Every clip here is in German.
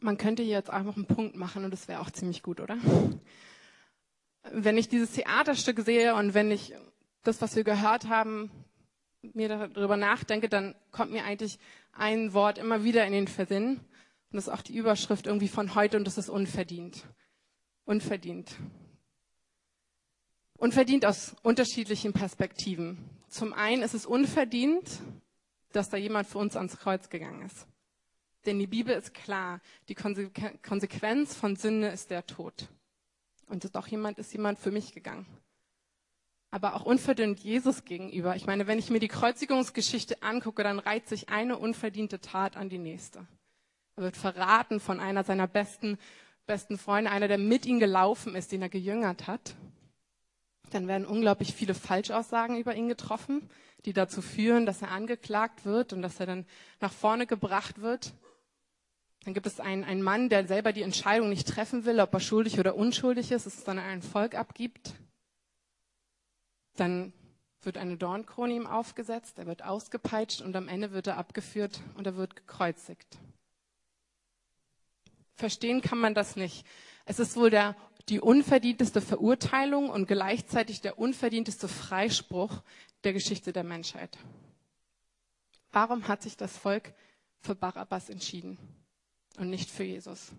Man könnte hier jetzt einfach einen Punkt machen und das wäre auch ziemlich gut, oder? Wenn ich dieses Theaterstück sehe und wenn ich das, was wir gehört haben, mir darüber nachdenke, dann kommt mir eigentlich ein Wort immer wieder in den Versinn. Und das ist auch die Überschrift irgendwie von heute und das ist unverdient. Unverdient. Unverdient aus unterschiedlichen Perspektiven. Zum einen ist es unverdient, dass da jemand für uns ans Kreuz gegangen ist. Denn die Bibel ist klar, die Konsequenz von Sünde ist der Tod. Und doch jemand ist jemand für mich gegangen. Aber auch unverdient Jesus gegenüber. Ich meine, wenn ich mir die Kreuzigungsgeschichte angucke, dann reiht sich eine unverdiente Tat an die nächste. Er wird verraten von einer seiner besten, besten Freunde, einer, der mit ihm gelaufen ist, den er gejüngert hat. Dann werden unglaublich viele Falschaussagen über ihn getroffen, die dazu führen, dass er angeklagt wird und dass er dann nach vorne gebracht wird. Dann gibt es einen, einen Mann, der selber die Entscheidung nicht treffen will, ob er schuldig oder unschuldig ist, es dann ein Volk abgibt. Dann wird eine Dornkrone ihm aufgesetzt, er wird ausgepeitscht und am Ende wird er abgeführt und er wird gekreuzigt. Verstehen kann man das nicht. Es ist wohl der, die unverdienteste Verurteilung und gleichzeitig der unverdienteste Freispruch der Geschichte der Menschheit. Warum hat sich das Volk für Barabbas entschieden? Und nicht für Jesus.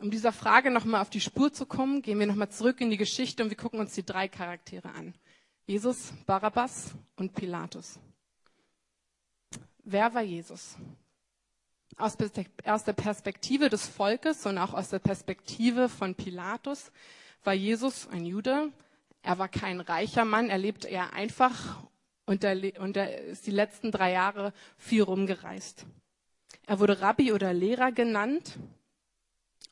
Um dieser Frage nochmal auf die Spur zu kommen, gehen wir nochmal zurück in die Geschichte und wir gucken uns die drei Charaktere an. Jesus, Barabbas und Pilatus. Wer war Jesus? Aus, der Perspektive des Volkes und auch aus der Perspektive von Pilatus war Jesus ein Jude. Er war kein reicher Mann, er lebte eher einfach und er, ist die letzten drei Jahre viel rumgereist. Er wurde Rabbi oder Lehrer genannt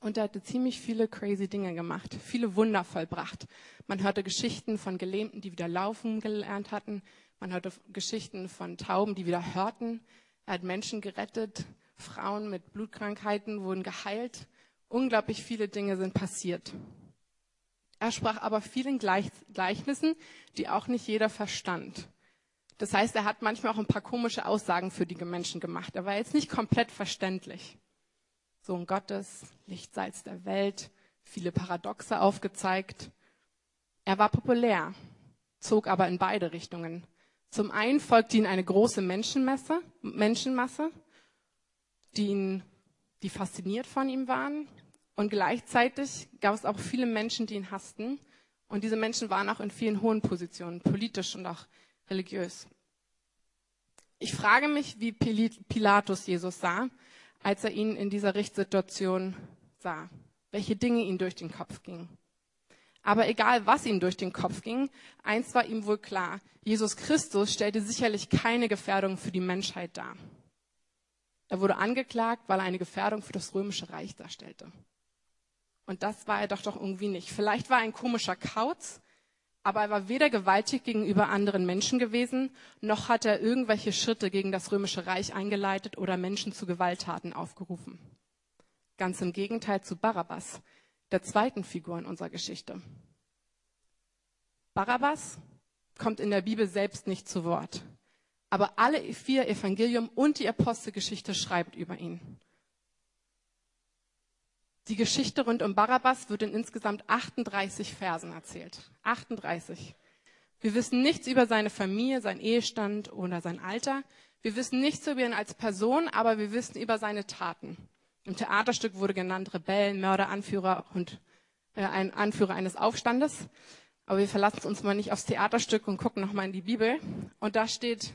und er hatte ziemlich viele crazy Dinge gemacht, viele Wunder vollbracht. Man hörte Geschichten von Gelähmten, die wieder laufen gelernt hatten. Man hörte Geschichten von Tauben, die wieder hörten. Er hat Menschen gerettet. Frauen mit Blutkrankheiten wurden geheilt. Unglaublich viele Dinge sind passiert. Er sprach aber vielen Gleichnissen, die auch nicht jeder verstand. Das heißt, er hat manchmal auch ein paar komische Aussagen für die Menschen gemacht. Er war jetzt nicht komplett verständlich. Sohn Gottes, Lichtsalz der Welt, viele Paradoxe aufgezeigt. Er war populär, zog aber in beide Richtungen. Zum einen folgte ihm eine große Menschenmasse, Menschenmasse, die ihn, die fasziniert von ihm waren. Und gleichzeitig gab es auch viele Menschen, die ihn hassten. Und diese Menschen waren auch in vielen hohen Positionen, politisch und auch religiös. Ich frage mich, wie Pilatus Jesus sah, als er ihn in dieser Richtssituation sah, welche Dinge ihm durch den Kopf gingen. Aber egal, was ihm durch den Kopf ging, eins war ihm wohl klar, Jesus Christus stellte sicherlich keine Gefährdung für die Menschheit dar. Er wurde angeklagt, weil er eine Gefährdung für das römische Reich darstellte. Und das war er doch doch irgendwie nicht. Vielleicht war er ein komischer Kauz, aber er war weder gewaltig gegenüber anderen Menschen gewesen, noch hat er irgendwelche Schritte gegen das römische Reich eingeleitet oder Menschen zu Gewalttaten aufgerufen. Ganz im Gegenteil zu Barabbas, der zweiten Figur in unserer Geschichte. Barabbas kommt in der Bibel selbst nicht zu Wort. Aber alle vier Evangelium und die Apostelgeschichte schreibt über ihn. Die Geschichte rund um Barabbas wird in insgesamt 38 Versen erzählt. 38. Wir wissen nichts über seine Familie, sein Ehestand oder sein Alter. Wir wissen nichts über ihn als Person, aber wir wissen über seine Taten. Im Theaterstück wurde genannt Rebellen, Mörder, Anführer und äh, ein Anführer eines Aufstandes. Aber wir verlassen uns mal nicht aufs Theaterstück und gucken nochmal in die Bibel. Und da steht,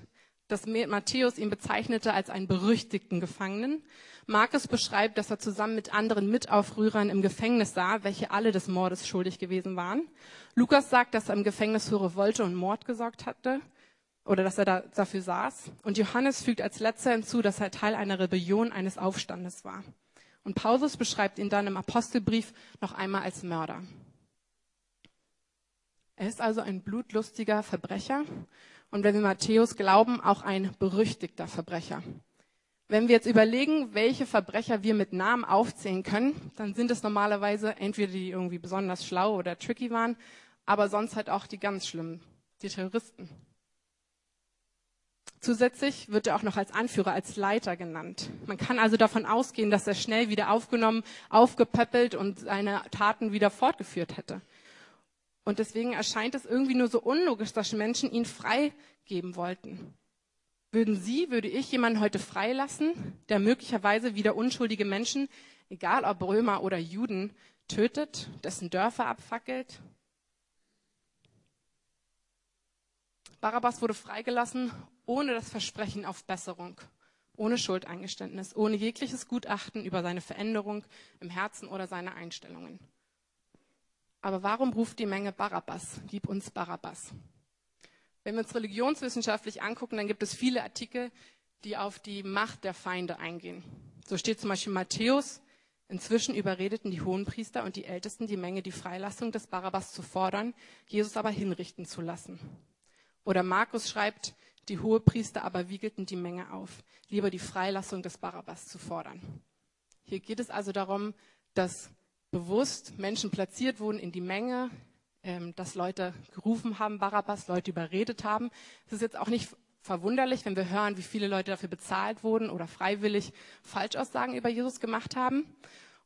dass Matthäus ihn bezeichnete als einen berüchtigten Gefangenen. Markus beschreibt, dass er zusammen mit anderen Mitaufrührern im Gefängnis sah, welche alle des Mordes schuldig gewesen waren. Lukas sagt, dass er im Gefängnis für Revolte und Mord gesorgt hatte oder dass er da, dafür saß. Und Johannes fügt als letzter hinzu, dass er Teil einer Rebellion eines Aufstandes war. Und Paulus beschreibt ihn dann im Apostelbrief noch einmal als Mörder. Er ist also ein blutlustiger Verbrecher und wenn wir Matthäus glauben, auch ein berüchtigter Verbrecher. Wenn wir jetzt überlegen, welche Verbrecher wir mit Namen aufzählen können, dann sind es normalerweise entweder die irgendwie besonders schlau oder tricky waren, aber sonst halt auch die ganz schlimmen, die Terroristen. Zusätzlich wird er auch noch als Anführer, als Leiter genannt. Man kann also davon ausgehen, dass er schnell wieder aufgenommen, aufgepäppelt und seine Taten wieder fortgeführt hätte. Und deswegen erscheint es irgendwie nur so unlogisch, dass Menschen ihn freigeben wollten. Würden Sie, würde ich jemanden heute freilassen, der möglicherweise wieder unschuldige Menschen, egal ob Römer oder Juden, tötet, dessen Dörfer abfackelt? Barabbas wurde freigelassen ohne das Versprechen auf Besserung, ohne Schuldeingeständnis, ohne jegliches Gutachten über seine Veränderung im Herzen oder seine Einstellungen. Aber warum ruft die Menge Barabbas? Gib uns Barabbas. Wenn wir uns religionswissenschaftlich angucken, dann gibt es viele Artikel, die auf die Macht der Feinde eingehen. So steht zum Beispiel Matthäus, inzwischen überredeten die Hohenpriester und die Ältesten die Menge, die Freilassung des Barabbas zu fordern, Jesus aber hinrichten zu lassen. Oder Markus schreibt, die Hohepriester aber wiegelten die Menge auf, lieber die Freilassung des Barabbas zu fordern. Hier geht es also darum, dass bewusst Menschen platziert wurden in die Menge, ähm, dass Leute gerufen haben, Barabbas, Leute überredet haben. Es ist jetzt auch nicht verwunderlich, wenn wir hören, wie viele Leute dafür bezahlt wurden oder freiwillig Falschaussagen über Jesus gemacht haben.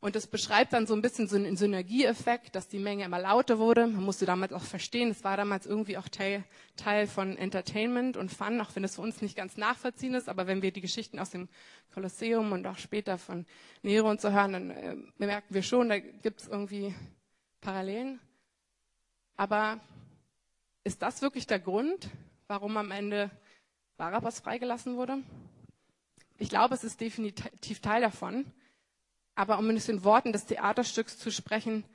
Und das beschreibt dann so ein bisschen so einen Synergieeffekt, dass die Menge immer lauter wurde. Man musste damals auch verstehen, es war damals irgendwie auch Teil, Teil von Entertainment und Fun, auch wenn es für uns nicht ganz nachvollziehen ist. Aber wenn wir die Geschichten aus dem Kolosseum und auch später von Nero und so hören, dann äh, merken wir schon, da gibt es irgendwie Parallelen. Aber ist das wirklich der Grund, warum am Ende Barabbas freigelassen wurde? Ich glaube, es ist definitiv Teil davon. Aber um in den Worten des Theaterstücks zu sprechen,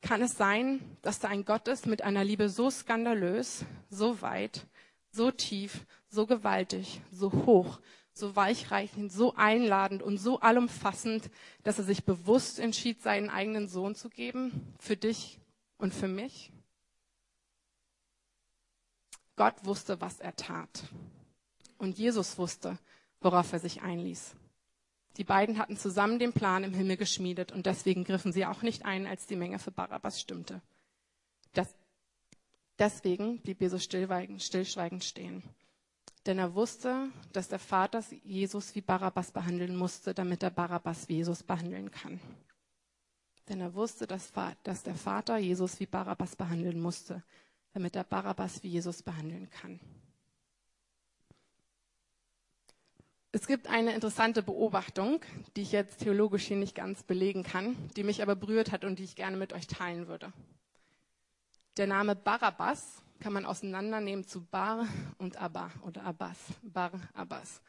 kann es sein, dass da ein Gott ist mit einer Liebe so skandalös, so weit, so tief, so gewaltig, so hoch, so weichreichend, so einladend und so allumfassend, dass er sich bewusst entschied, seinen eigenen Sohn zu geben, für dich und für mich? Gott wusste, was er tat. Und Jesus wusste, worauf er sich einließ. Die beiden hatten zusammen den Plan im Himmel geschmiedet und deswegen griffen sie auch nicht ein, als die Menge für Barabbas stimmte. Das, deswegen blieb Jesus stillschweigend stehen. Denn er wusste, dass der Vater Jesus wie Barabbas behandeln musste, damit er Barabbas wie Jesus behandeln kann. Denn er wusste, dass, dass der Vater Jesus wie Barabbas behandeln musste, damit er Barabbas wie Jesus behandeln kann. Es gibt eine interessante Beobachtung, die ich jetzt theologisch hier nicht ganz belegen kann, die mich aber berührt hat und die ich gerne mit euch teilen würde. Der Name Barabbas kann man auseinandernehmen zu Bar und Abba oder Abbas. Bar Abbas.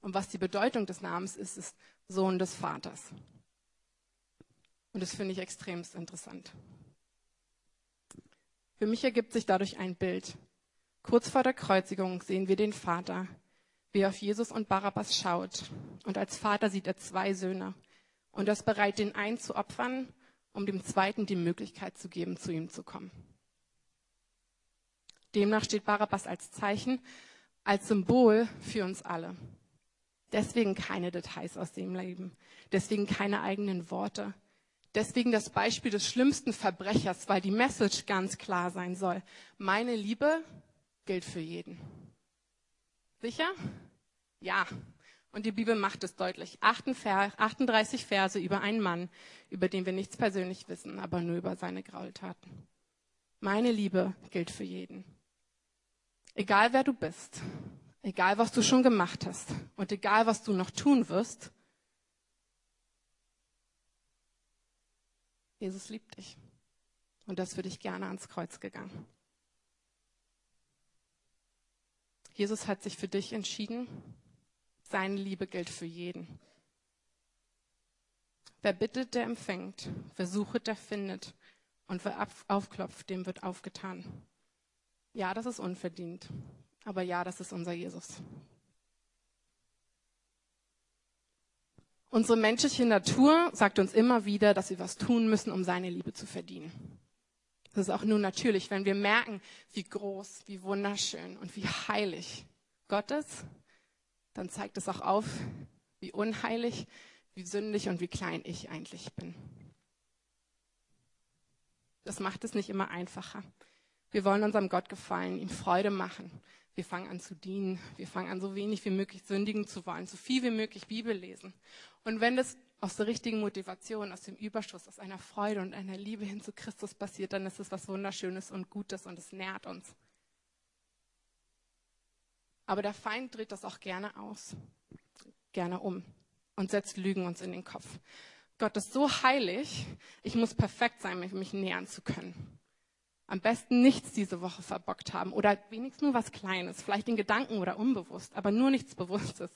Und was die Bedeutung des Namens ist, ist Sohn des Vaters. Und das finde ich extremst interessant. Für mich ergibt sich dadurch ein Bild. Kurz vor der Kreuzigung sehen wir den Vater, wie er auf Jesus und Barabbas schaut. Und als Vater sieht er zwei Söhne und er ist bereit, den einen zu opfern, um dem zweiten die Möglichkeit zu geben, zu ihm zu kommen. Demnach steht Barabbas als Zeichen, als Symbol für uns alle. Deswegen keine Details aus dem Leben, deswegen keine eigenen Worte, Deswegen das Beispiel des schlimmsten Verbrechers, weil die Message ganz klar sein soll. Meine Liebe gilt für jeden. Sicher? Ja. Und die Bibel macht es deutlich. 38 Verse über einen Mann, über den wir nichts persönlich wissen, aber nur über seine Graultaten. Meine Liebe gilt für jeden. Egal wer du bist, egal was du schon gemacht hast und egal was du noch tun wirst, Jesus liebt dich. Und das für dich gerne ans Kreuz gegangen. Jesus hat sich für dich entschieden. Seine Liebe gilt für jeden. Wer bittet, der empfängt. Wer sucht, der findet. Und wer aufklopft, dem wird aufgetan. Ja, das ist unverdient. Aber ja, das ist unser Jesus. Unsere menschliche Natur sagt uns immer wieder, dass wir was tun müssen, um seine Liebe zu verdienen. Das ist auch nur natürlich, wenn wir merken, wie groß, wie wunderschön und wie heilig Gott ist, dann zeigt es auch auf, wie unheilig, wie sündig und wie klein ich eigentlich bin. Das macht es nicht immer einfacher. Wir wollen unserem Gott gefallen, ihm Freude machen. Wir fangen an zu dienen. Wir fangen an, so wenig wie möglich sündigen zu wollen, so viel wie möglich Bibel lesen. Und wenn das aus der richtigen Motivation, aus dem Überschuss, aus einer Freude und einer Liebe hin zu Christus passiert, dann ist es was Wunderschönes und Gutes und es nährt uns. Aber der Feind dreht das auch gerne aus, gerne um und setzt Lügen uns in den Kopf. Gott ist so heilig, ich muss perfekt sein, um mich nähern zu können. Am besten nichts diese Woche verbockt haben oder wenigstens nur was Kleines, vielleicht in Gedanken oder unbewusst, aber nur nichts Bewusstes.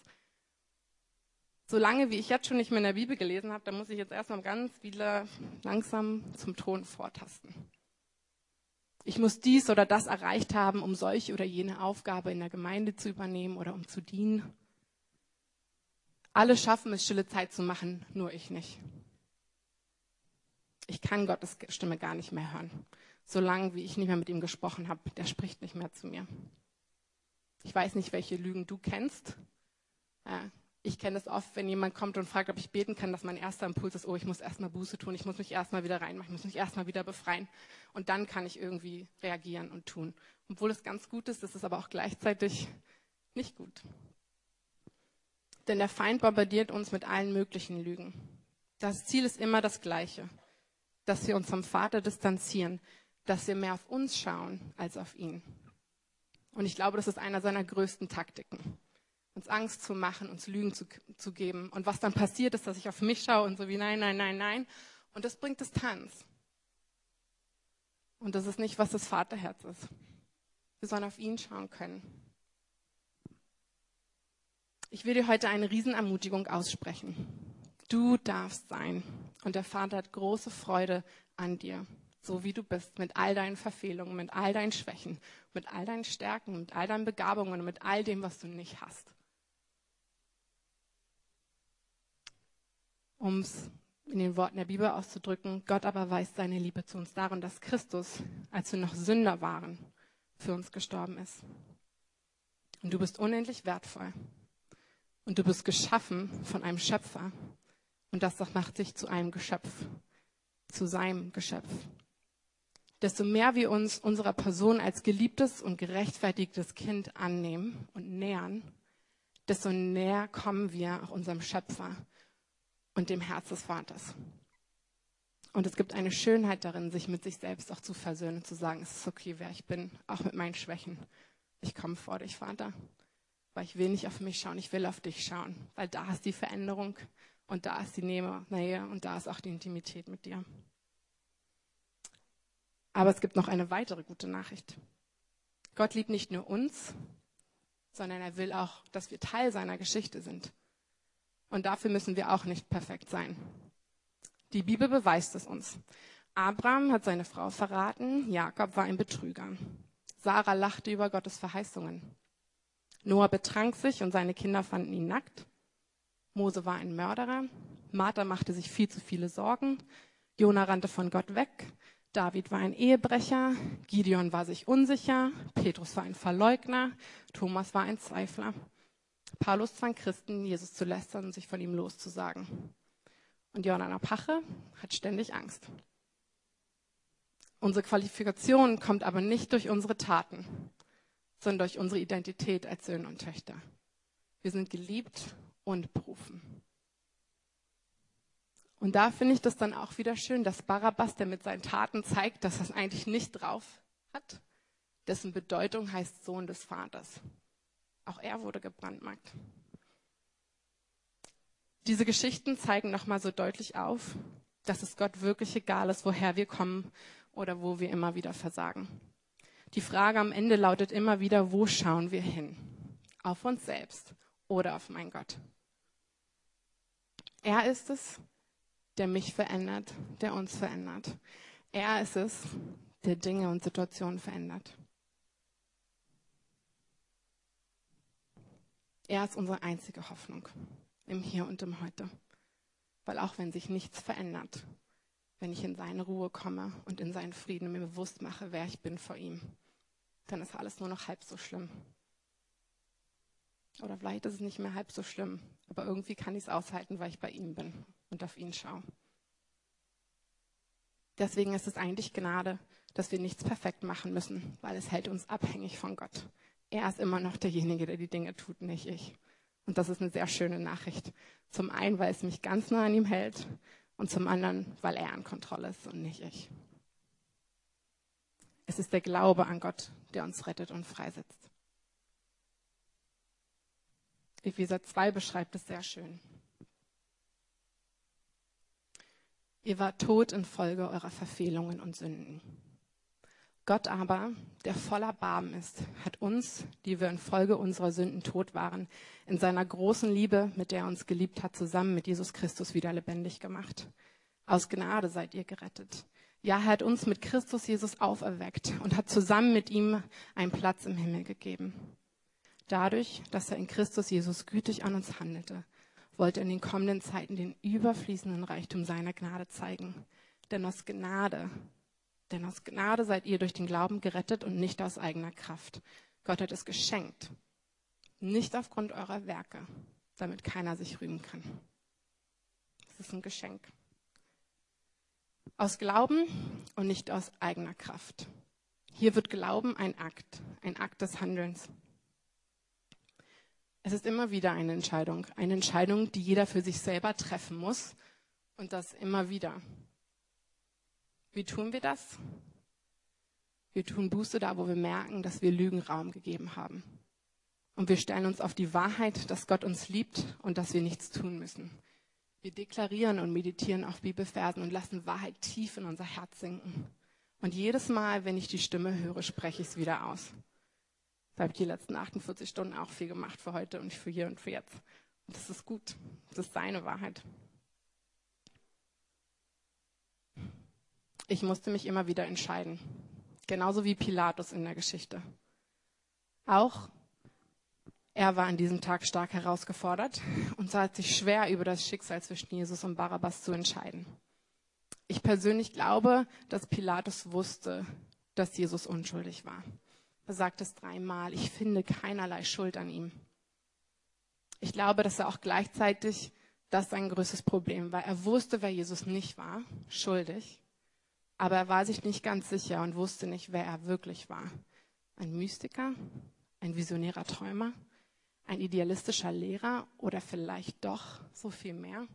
Solange wie ich jetzt schon nicht mehr in der Bibel gelesen habe, da muss ich jetzt erstmal ganz wieder langsam zum Thron vortasten. Ich muss dies oder das erreicht haben, um solche oder jene Aufgabe in der Gemeinde zu übernehmen oder um zu dienen. Alle schaffen es, stille Zeit zu machen, nur ich nicht. Ich kann Gottes Stimme gar nicht mehr hören, solange wie ich nicht mehr mit ihm gesprochen habe. Der spricht nicht mehr zu mir. Ich weiß nicht, welche Lügen du kennst. Ja, ich kenne es oft, wenn jemand kommt und fragt, ob ich beten kann, dass mein erster Impuls ist, oh, ich muss erstmal Buße tun, ich muss mich erstmal wieder reinmachen, ich muss mich erstmal wieder befreien. Und dann kann ich irgendwie reagieren und tun. Obwohl es ganz gut ist, ist es aber auch gleichzeitig nicht gut. Denn der Feind bombardiert uns mit allen möglichen Lügen. Das Ziel ist immer das gleiche, dass wir uns vom Vater distanzieren, dass wir mehr auf uns schauen als auf ihn. Und ich glaube, das ist einer seiner größten Taktiken uns Angst zu machen, uns Lügen zu, zu geben. Und was dann passiert ist, dass ich auf mich schaue und so wie nein, nein, nein, nein. Und das bringt Distanz. Und das ist nicht, was das Vaterherz ist. Wir sollen auf ihn schauen können. Ich will dir heute eine Riesenermutigung aussprechen. Du darfst sein. Und der Vater hat große Freude an dir, so wie du bist, mit all deinen Verfehlungen, mit all deinen Schwächen, mit all deinen Stärken, mit all deinen Begabungen, mit all dem, was du nicht hast. Um es in den Worten der Bibel auszudrücken, Gott aber weist seine Liebe zu uns darin, dass Christus, als wir noch Sünder waren, für uns gestorben ist. Und du bist unendlich wertvoll. Und du bist geschaffen von einem Schöpfer. Und das macht sich zu einem Geschöpf, zu seinem Geschöpf. Desto mehr wir uns unserer Person als geliebtes und gerechtfertigtes Kind annehmen und nähern, desto näher kommen wir auch unserem Schöpfer, und dem Herz des Vaters. Und es gibt eine Schönheit darin, sich mit sich selbst auch zu versöhnen, zu sagen, es ist okay, wer ich bin, auch mit meinen Schwächen. Ich komme vor dich, Vater, weil ich will nicht auf mich schauen, ich will auf dich schauen, weil da ist die Veränderung und da ist die Nähe und da ist auch die Intimität mit dir. Aber es gibt noch eine weitere gute Nachricht. Gott liebt nicht nur uns, sondern er will auch, dass wir Teil seiner Geschichte sind. Und dafür müssen wir auch nicht perfekt sein. Die Bibel beweist es uns. Abraham hat seine Frau verraten, Jakob war ein Betrüger. Sarah lachte über Gottes Verheißungen. Noah betrank sich und seine Kinder fanden ihn nackt. Mose war ein Mörderer. Martha machte sich viel zu viele Sorgen. Jona rannte von Gott weg. David war ein Ehebrecher. Gideon war sich unsicher. Petrus war ein Verleugner. Thomas war ein Zweifler. Paulus zwang Christen, Jesus zu lästern und sich von ihm loszusagen. Und Johanna Pache hat ständig Angst. Unsere Qualifikation kommt aber nicht durch unsere Taten, sondern durch unsere Identität als Söhne und Töchter. Wir sind geliebt und berufen. Und da finde ich das dann auch wieder schön, dass Barabbas, der mit seinen Taten zeigt, dass er es eigentlich nicht drauf hat, dessen Bedeutung heißt Sohn des Vaters. Auch er wurde gebrandmarkt. Diese Geschichten zeigen nochmal so deutlich auf, dass es Gott wirklich egal ist, woher wir kommen oder wo wir immer wieder versagen. Die Frage am Ende lautet immer wieder, wo schauen wir hin? Auf uns selbst oder auf mein Gott? Er ist es, der mich verändert, der uns verändert. Er ist es, der Dinge und Situationen verändert. Er ist unsere einzige Hoffnung im Hier und im Heute. Weil auch wenn sich nichts verändert, wenn ich in seine Ruhe komme und in seinen Frieden mir bewusst mache, wer ich bin vor ihm, dann ist alles nur noch halb so schlimm. Oder vielleicht ist es nicht mehr halb so schlimm, aber irgendwie kann ich es aushalten, weil ich bei ihm bin und auf ihn schaue. Deswegen ist es eigentlich Gnade, dass wir nichts perfekt machen müssen, weil es hält uns abhängig von Gott. Er ist immer noch derjenige, der die Dinge tut, nicht ich. Und das ist eine sehr schöne Nachricht. Zum einen, weil es mich ganz nah an ihm hält und zum anderen, weil er an Kontrolle ist und nicht ich. Es ist der Glaube an Gott, der uns rettet und freisetzt. Epheser 2 beschreibt es sehr schön. Ihr wart tot infolge eurer Verfehlungen und Sünden. Gott aber, der voller Barmen ist, hat uns, die wir infolge unserer Sünden tot waren, in seiner großen Liebe, mit der er uns geliebt hat, zusammen mit Jesus Christus wieder lebendig gemacht. Aus Gnade seid ihr gerettet. Ja, er hat uns mit Christus Jesus auferweckt und hat zusammen mit ihm einen Platz im Himmel gegeben. Dadurch, dass er in Christus Jesus gütig an uns handelte, wollte er in den kommenden Zeiten den überfließenden Reichtum seiner Gnade zeigen. Denn aus Gnade denn aus Gnade seid ihr durch den Glauben gerettet und nicht aus eigener Kraft. Gott hat es geschenkt, nicht aufgrund eurer Werke, damit keiner sich rühmen kann. Das ist ein Geschenk. Aus Glauben und nicht aus eigener Kraft. Hier wird Glauben ein Akt, ein Akt des Handelns. Es ist immer wieder eine Entscheidung, eine Entscheidung, die jeder für sich selber treffen muss und das immer wieder. Wie tun wir das? Wir tun Buße da, wo wir merken, dass wir Lügen Raum gegeben haben. Und wir stellen uns auf die Wahrheit, dass Gott uns liebt und dass wir nichts tun müssen. Wir deklarieren und meditieren auf Bibelversen und lassen Wahrheit tief in unser Herz sinken. Und jedes Mal, wenn ich die Stimme höre, spreche ich es wieder aus. Da habe ich die letzten 48 Stunden auch viel gemacht für heute und für hier und für jetzt. Und das ist gut. Das ist seine Wahrheit. Ich musste mich immer wieder entscheiden. Genauso wie Pilatus in der Geschichte. Auch er war an diesem Tag stark herausgefordert und sah es sich schwer, über das Schicksal zwischen Jesus und Barabbas zu entscheiden. Ich persönlich glaube, dass Pilatus wusste, dass Jesus unschuldig war. Er sagt es dreimal, ich finde keinerlei Schuld an ihm. Ich glaube, dass er auch gleichzeitig das sein größtes Problem war. Er wusste, wer Jesus nicht war, schuldig. Aber er war sich nicht ganz sicher und wusste nicht, wer er wirklich war. Ein Mystiker, ein visionärer Träumer, ein idealistischer Lehrer oder vielleicht doch so viel mehr?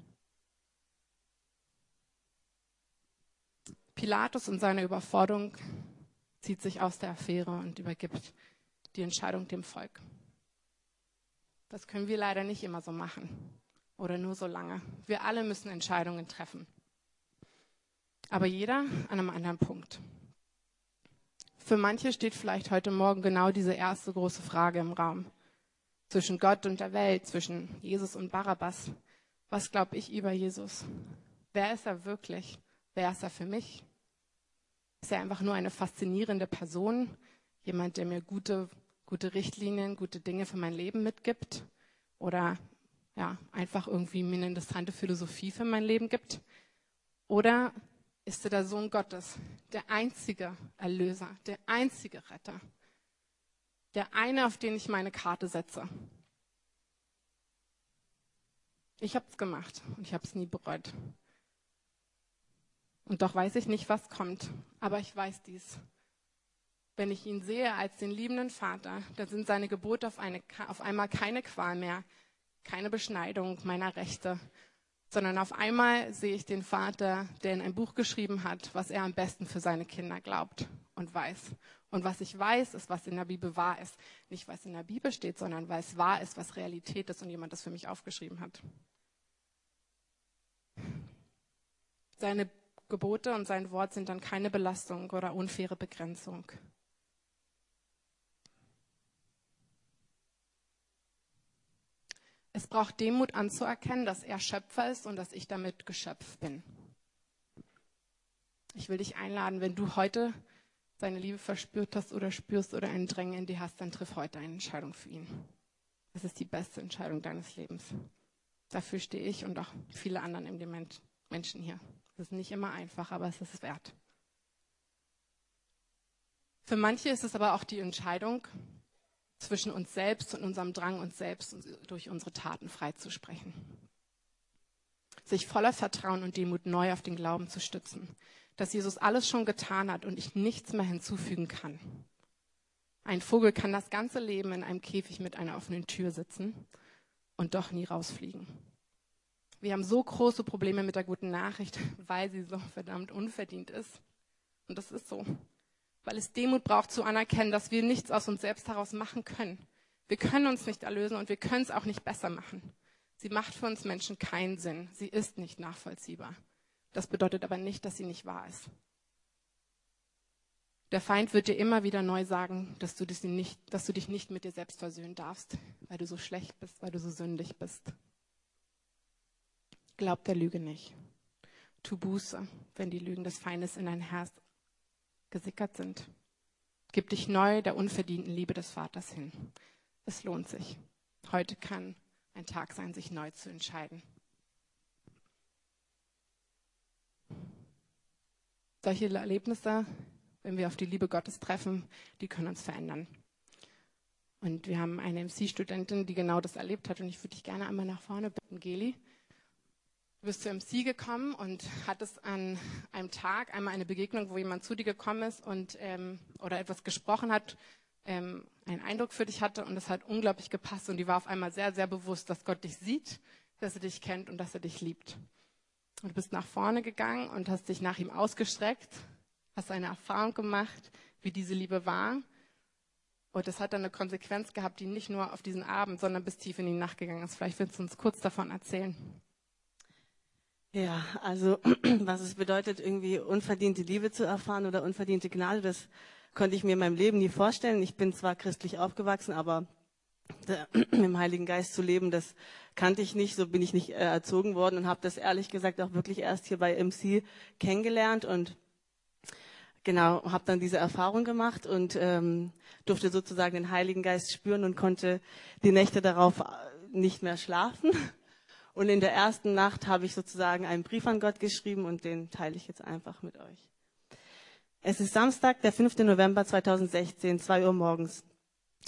Pilatus und seine Überforderung zieht sich aus der Affäre und übergibt die Entscheidung dem Volk. Das können wir leider nicht immer so machen oder nur so lange. Wir alle müssen Entscheidungen treffen aber jeder an einem anderen Punkt. Für manche steht vielleicht heute Morgen genau diese erste große Frage im Raum. Zwischen Gott und der Welt, zwischen Jesus und Barabbas. Was glaube ich über Jesus? Wer ist er wirklich? Wer ist er für mich? Ist er einfach nur eine faszinierende Person? Jemand, der mir gute, gute Richtlinien, gute Dinge für mein Leben mitgibt? Oder ja, einfach irgendwie mir eine interessante Philosophie für mein Leben gibt? Oder ist er der Sohn Gottes, der einzige Erlöser, der einzige Retter, der eine, auf den ich meine Karte setze. Ich habe es gemacht und ich habe es nie bereut. Und doch weiß ich nicht, was kommt, aber ich weiß dies. Wenn ich ihn sehe als den liebenden Vater, dann sind seine Gebote auf, eine, auf einmal keine Qual mehr, keine Beschneidung meiner Rechte, sondern auf einmal sehe ich den Vater, der in ein Buch geschrieben hat, was er am besten für seine Kinder glaubt und weiß. Und was ich weiß, ist, was in der Bibel wahr ist. Nicht, was in der Bibel steht, sondern weil es wahr ist, was Realität ist und jemand das für mich aufgeschrieben hat. Seine Gebote und sein Wort sind dann keine Belastung oder unfaire Begrenzung. Es braucht Demut anzuerkennen, dass er Schöpfer ist und dass ich damit Geschöpf bin. Ich will dich einladen, wenn du heute seine Liebe verspürt hast oder spürst oder ein Drängen in dir hast, dann triff heute eine Entscheidung für ihn. Das ist die beste Entscheidung deines Lebens. Dafür stehe ich und auch viele anderen im Menschen hier. Es ist nicht immer einfach, aber es ist wert. Für manche ist es aber auch die Entscheidung, zwischen uns selbst und unserem Drang, uns selbst durch unsere Taten freizusprechen. Sich voller Vertrauen und Demut neu auf den Glauben zu stützen. dass Jesus alles schon getan hat und ich nichts mehr hinzufügen kann. Ein Vogel kann das ganze Leben in einem Käfig mit einer offenen Tür sitzen und doch nie rausfliegen. Wir haben so große Probleme mit der guten Nachricht, weil sie so verdammt unverdient ist. Und das ist so. Weil es Demut braucht zu anerkennen, dass wir nichts aus uns selbst heraus machen können. Wir können uns nicht erlösen und wir können es auch nicht besser machen. Sie macht für uns Menschen keinen Sinn. Sie ist nicht nachvollziehbar. Das bedeutet aber nicht, dass sie nicht wahr ist. Der Feind wird dir immer wieder neu sagen, dass du, dich nicht, dass du dich nicht mit dir selbst versöhnen darfst, weil du so schlecht bist, weil du so sündig bist. Glaub der Lüge nicht. Tu Buße, wenn die Lügen des Feindes in dein Herz gesickert sind. Gib dich neu der unverdienten Liebe des Vaters hin. Es lohnt sich. Heute kann ein Tag sein, sich neu zu entscheiden. Solche Erlebnisse wenn wir auf die Liebe Gottes treffen, die können uns verändern. Und wir haben eine MC-Studentin, die genau das erlebt hat. Und ich würde dich gerne einmal nach vorne bitten, Geli. Du bist zur MC gekommen und hattest an einem Tag einmal eine Begegnung, wo jemand zu dir gekommen ist und ähm, oder etwas gesprochen hat, ähm, einen Eindruck für dich hatte und das hat unglaublich gepasst und die war auf einmal sehr, sehr bewusst, dass Gott dich sieht, dass er dich kennt und dass er dich liebt. Und du bist nach vorne gegangen und hast dich nach ihm ausgestreckt hast eine Erfahrung gemacht, wie diese Liebe war. Und das hat dann eine Konsequenz gehabt, die nicht nur auf diesen Abend, sondern bis tief in die Nacht gegangen ist. Vielleicht willst du uns kurz davon erzählen. Ja, also was es bedeutet, irgendwie unverdiente Liebe zu erfahren oder unverdiente Gnade, das konnte ich mir in meinem Leben nie vorstellen. Ich bin zwar christlich aufgewachsen, aber dem Heiligen Geist zu leben, das kannte ich nicht, so bin ich nicht äh, erzogen worden und habe das ehrlich gesagt auch wirklich erst hier bei MC kennengelernt und Genau, habe dann diese Erfahrung gemacht und ähm, durfte sozusagen den Heiligen Geist spüren und konnte die Nächte darauf äh, nicht mehr schlafen. Und in der ersten Nacht habe ich sozusagen einen Brief an Gott geschrieben und den teile ich jetzt einfach mit euch. Es ist Samstag, der 5. November 2016, 2 Uhr morgens.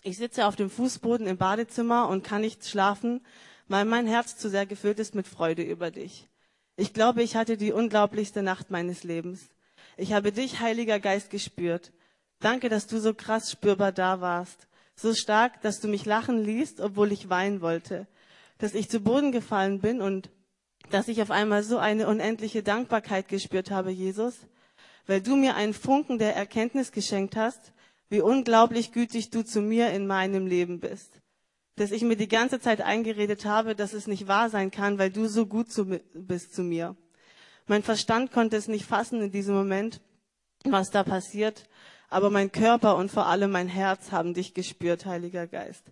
Ich sitze auf dem Fußboden im Badezimmer und kann nicht schlafen, weil mein Herz zu sehr gefüllt ist mit Freude über dich. Ich glaube, ich hatte die unglaublichste Nacht meines Lebens. Ich habe dich, Heiliger Geist, gespürt. Danke, dass du so krass spürbar da warst. So stark, dass du mich lachen ließt, obwohl ich weinen wollte. Dass ich zu Boden gefallen bin und dass ich auf einmal so eine unendliche Dankbarkeit gespürt habe, Jesus, weil du mir einen Funken der Erkenntnis geschenkt hast, wie unglaublich gütig du zu mir in meinem Leben bist. Dass ich mir die ganze Zeit eingeredet habe, dass es nicht wahr sein kann, weil du so gut zu, bist zu mir. Mein Verstand konnte es nicht fassen in diesem Moment, was da passiert, aber mein Körper und vor allem mein Herz haben dich gespürt, Heiliger Geist.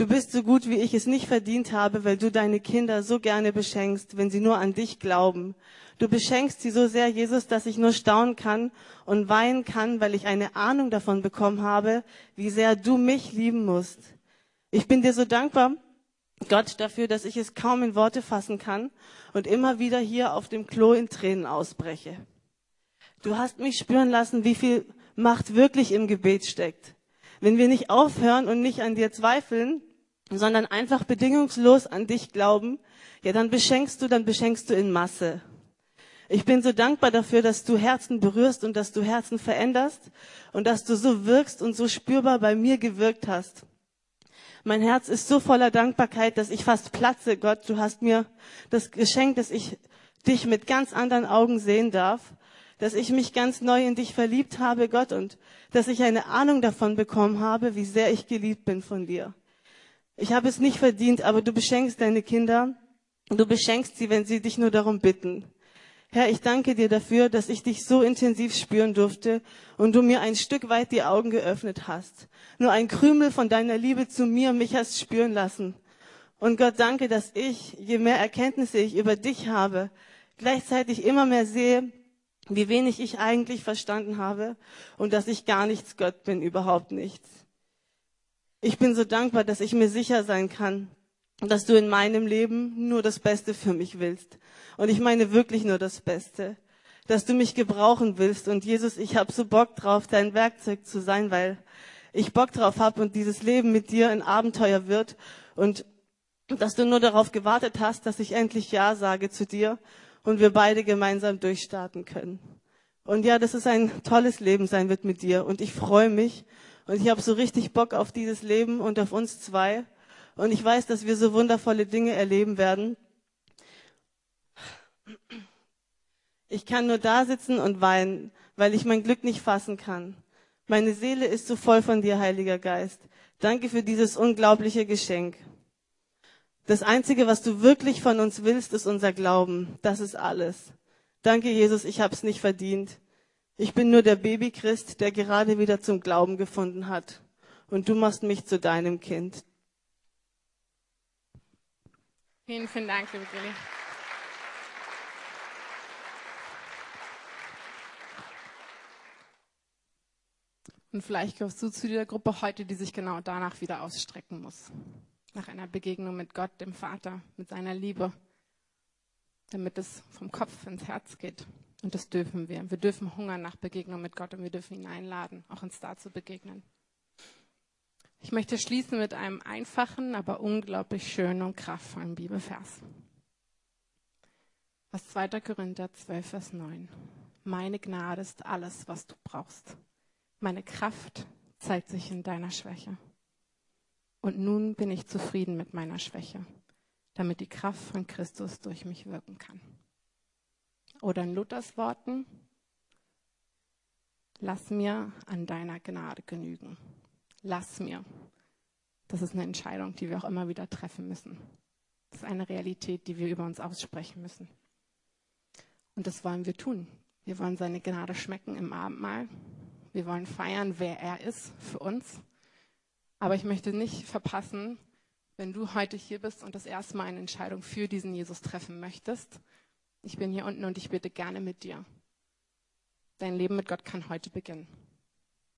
Du bist so gut, wie ich es nicht verdient habe, weil du deine Kinder so gerne beschenkst, wenn sie nur an dich glauben. Du beschenkst sie so sehr, Jesus, dass ich nur staunen kann und weinen kann, weil ich eine Ahnung davon bekommen habe, wie sehr du mich lieben musst. Ich bin dir so dankbar, Gott dafür, dass ich es kaum in Worte fassen kann und immer wieder hier auf dem Klo in Tränen ausbreche. Du hast mich spüren lassen, wie viel Macht wirklich im Gebet steckt. Wenn wir nicht aufhören und nicht an dir zweifeln, sondern einfach bedingungslos an dich glauben, ja, dann beschenkst du, dann beschenkst du in Masse. Ich bin so dankbar dafür, dass du Herzen berührst und dass du Herzen veränderst und dass du so wirkst und so spürbar bei mir gewirkt hast. Mein Herz ist so voller Dankbarkeit, dass ich fast platze. Gott, du hast mir das Geschenk, dass ich dich mit ganz anderen Augen sehen darf, dass ich mich ganz neu in dich verliebt habe, Gott, und dass ich eine Ahnung davon bekommen habe, wie sehr ich geliebt bin von dir. Ich habe es nicht verdient, aber du beschenkst deine Kinder, du beschenkst sie, wenn sie dich nur darum bitten. Herr, ich danke dir dafür, dass ich dich so intensiv spüren durfte und du mir ein Stück weit die Augen geöffnet hast. Nur ein Krümel von deiner Liebe zu mir mich hast spüren lassen. Und Gott danke, dass ich, je mehr Erkenntnisse ich über dich habe, gleichzeitig immer mehr sehe, wie wenig ich eigentlich verstanden habe und dass ich gar nichts Gott bin, überhaupt nichts. Ich bin so dankbar, dass ich mir sicher sein kann, dass du in meinem Leben nur das Beste für mich willst und ich meine wirklich nur das Beste, dass du mich gebrauchen willst. Und Jesus, ich habe so Bock drauf, dein Werkzeug zu sein, weil ich Bock drauf habe und dieses Leben mit dir ein Abenteuer wird. Und dass du nur darauf gewartet hast, dass ich endlich Ja sage zu dir und wir beide gemeinsam durchstarten können. Und ja, das ist ein tolles Leben sein wird mit dir. Und ich freue mich. Und ich habe so richtig Bock auf dieses Leben und auf uns zwei. Und ich weiß, dass wir so wundervolle Dinge erleben werden. Ich kann nur da sitzen und weinen, weil ich mein Glück nicht fassen kann. Meine Seele ist so voll von dir, Heiliger Geist. Danke für dieses unglaubliche Geschenk. Das Einzige, was du wirklich von uns willst, ist unser Glauben. Das ist alles. Danke, Jesus, ich habe es nicht verdient. Ich bin nur der Babychrist, der gerade wieder zum Glauben gefunden hat. Und du machst mich zu deinem Kind. Vielen, vielen Dank, liebe Gilly. Und vielleicht gehörst du zu dieser Gruppe heute, die sich genau danach wieder ausstrecken muss. Nach einer Begegnung mit Gott, dem Vater, mit seiner Liebe. Damit es vom Kopf ins Herz geht. Und das dürfen wir. Wir dürfen hungern nach Begegnung mit Gott und wir dürfen ihn einladen, auch uns da zu begegnen. Ich möchte schließen mit einem einfachen, aber unglaublich schönen und kraftvollen Bibelvers. Aus 2. Korinther 12, Vers 9. Meine Gnade ist alles, was du brauchst. Meine Kraft zeigt sich in deiner Schwäche. Und nun bin ich zufrieden mit meiner Schwäche, damit die Kraft von Christus durch mich wirken kann. Oder in Luthers Worten, lass mir an deiner Gnade genügen lass mir. Das ist eine Entscheidung, die wir auch immer wieder treffen müssen. Das ist eine Realität, die wir über uns aussprechen müssen. Und das wollen wir tun. Wir wollen seine Gnade schmecken im Abendmahl. Wir wollen feiern, wer er ist für uns. Aber ich möchte nicht verpassen, wenn du heute hier bist und das erste Mal eine Entscheidung für diesen Jesus treffen möchtest. Ich bin hier unten und ich bitte gerne mit dir. Dein Leben mit Gott kann heute beginnen.